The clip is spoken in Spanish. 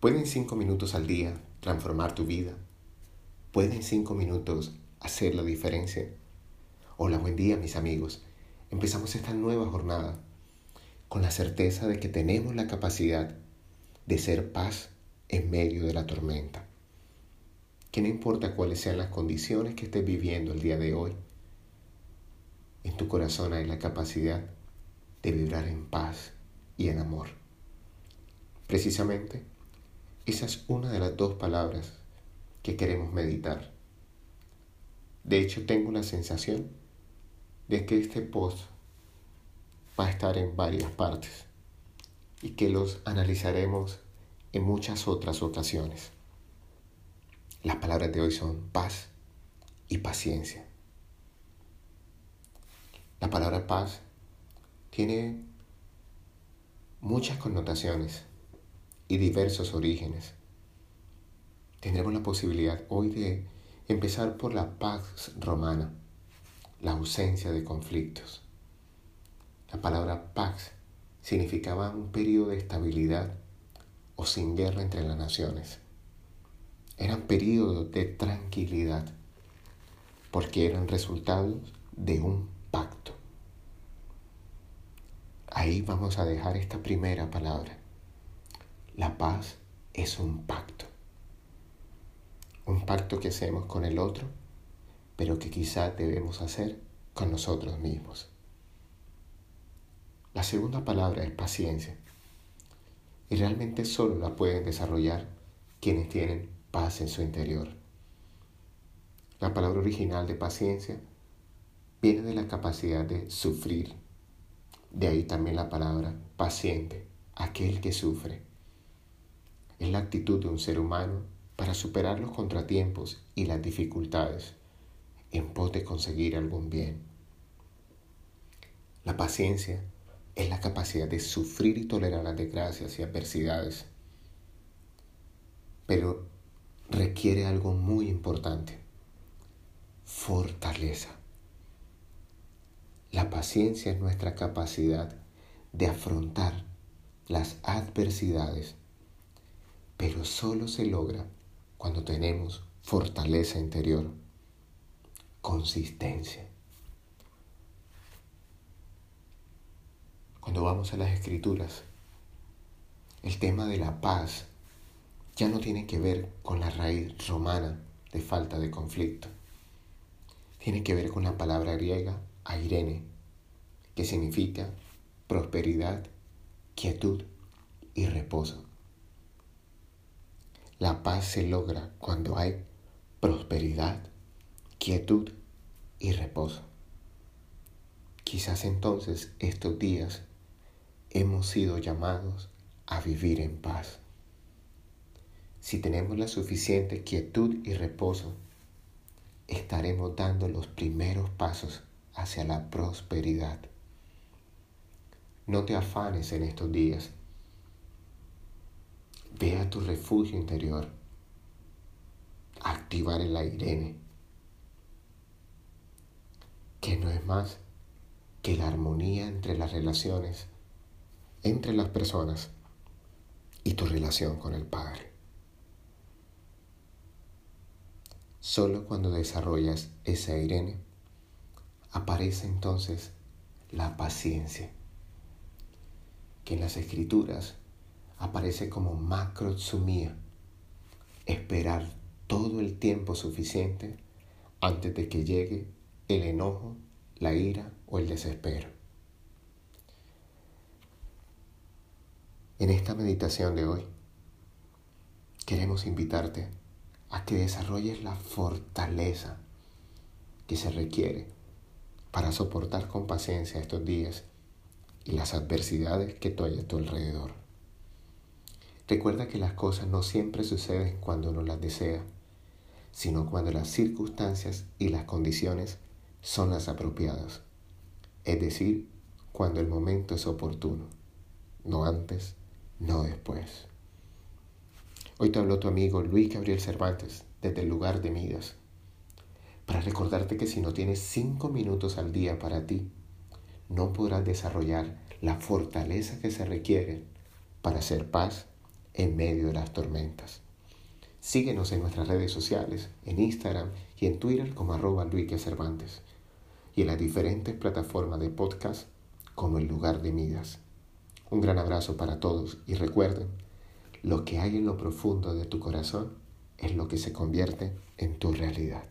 ¿Pueden cinco minutos al día transformar tu vida? ¿Pueden cinco minutos hacer la diferencia? Hola, buen día mis amigos. Empezamos esta nueva jornada con la certeza de que tenemos la capacidad de ser paz en medio de la tormenta. Que no importa cuáles sean las condiciones que estés viviendo el día de hoy, en tu corazón hay la capacidad de vibrar en paz y en amor. Precisamente, esa es una de las dos palabras que queremos meditar. De hecho, tengo la sensación de que este post va a estar en varias partes y que los analizaremos en muchas otras ocasiones. Las palabras de hoy son paz y paciencia. La palabra paz tiene muchas connotaciones y diversos orígenes. Tendremos la posibilidad hoy de empezar por la paz romana, la ausencia de conflictos. La palabra pax significaba un periodo de estabilidad o sin guerra entre las naciones. Eran periodos de tranquilidad porque eran resultados de un pacto. Ahí vamos a dejar esta primera palabra. La paz es un pacto. Un pacto que hacemos con el otro, pero que quizá debemos hacer con nosotros mismos. La segunda palabra es paciencia. Y realmente solo la pueden desarrollar quienes tienen paz en su interior. La palabra original de paciencia viene de la capacidad de sufrir. De ahí también la palabra paciente, aquel que sufre es la actitud de un ser humano para superar los contratiempos y las dificultades en pos de conseguir algún bien. La paciencia es la capacidad de sufrir y tolerar las desgracias y adversidades, pero requiere algo muy importante, fortaleza. La paciencia es nuestra capacidad de afrontar las adversidades pero solo se logra cuando tenemos fortaleza interior, consistencia. Cuando vamos a las escrituras, el tema de la paz ya no tiene que ver con la raíz romana de falta de conflicto. Tiene que ver con la palabra griega airene, que significa prosperidad, quietud y reposo. La paz se logra cuando hay prosperidad, quietud y reposo. Quizás entonces estos días hemos sido llamados a vivir en paz. Si tenemos la suficiente quietud y reposo, estaremos dando los primeros pasos hacia la prosperidad. No te afanes en estos días Ve a tu refugio interior. Activar el airene. Que no es más que la armonía entre las relaciones, entre las personas y tu relación con el Padre. Solo cuando desarrollas ese airene, aparece entonces la paciencia, que en las escrituras aparece como macrotsumía, esperar todo el tiempo suficiente antes de que llegue el enojo, la ira o el desespero. En esta meditación de hoy, queremos invitarte a que desarrolles la fortaleza que se requiere para soportar con paciencia estos días y las adversidades que hay a tu alrededor. Recuerda que las cosas no siempre suceden cuando uno las desea, sino cuando las circunstancias y las condiciones son las apropiadas. Es decir, cuando el momento es oportuno, no antes, no después. Hoy te habló tu amigo Luis Gabriel Cervantes desde el lugar de Midas, para recordarte que si no tienes cinco minutos al día para ti, no podrás desarrollar la fortaleza que se requiere para hacer paz en medio de las tormentas. Síguenos en nuestras redes sociales, en Instagram y en Twitter como arroba Luis Cervantes y en las diferentes plataformas de podcast como El Lugar de Midas. Un gran abrazo para todos y recuerden, lo que hay en lo profundo de tu corazón es lo que se convierte en tu realidad.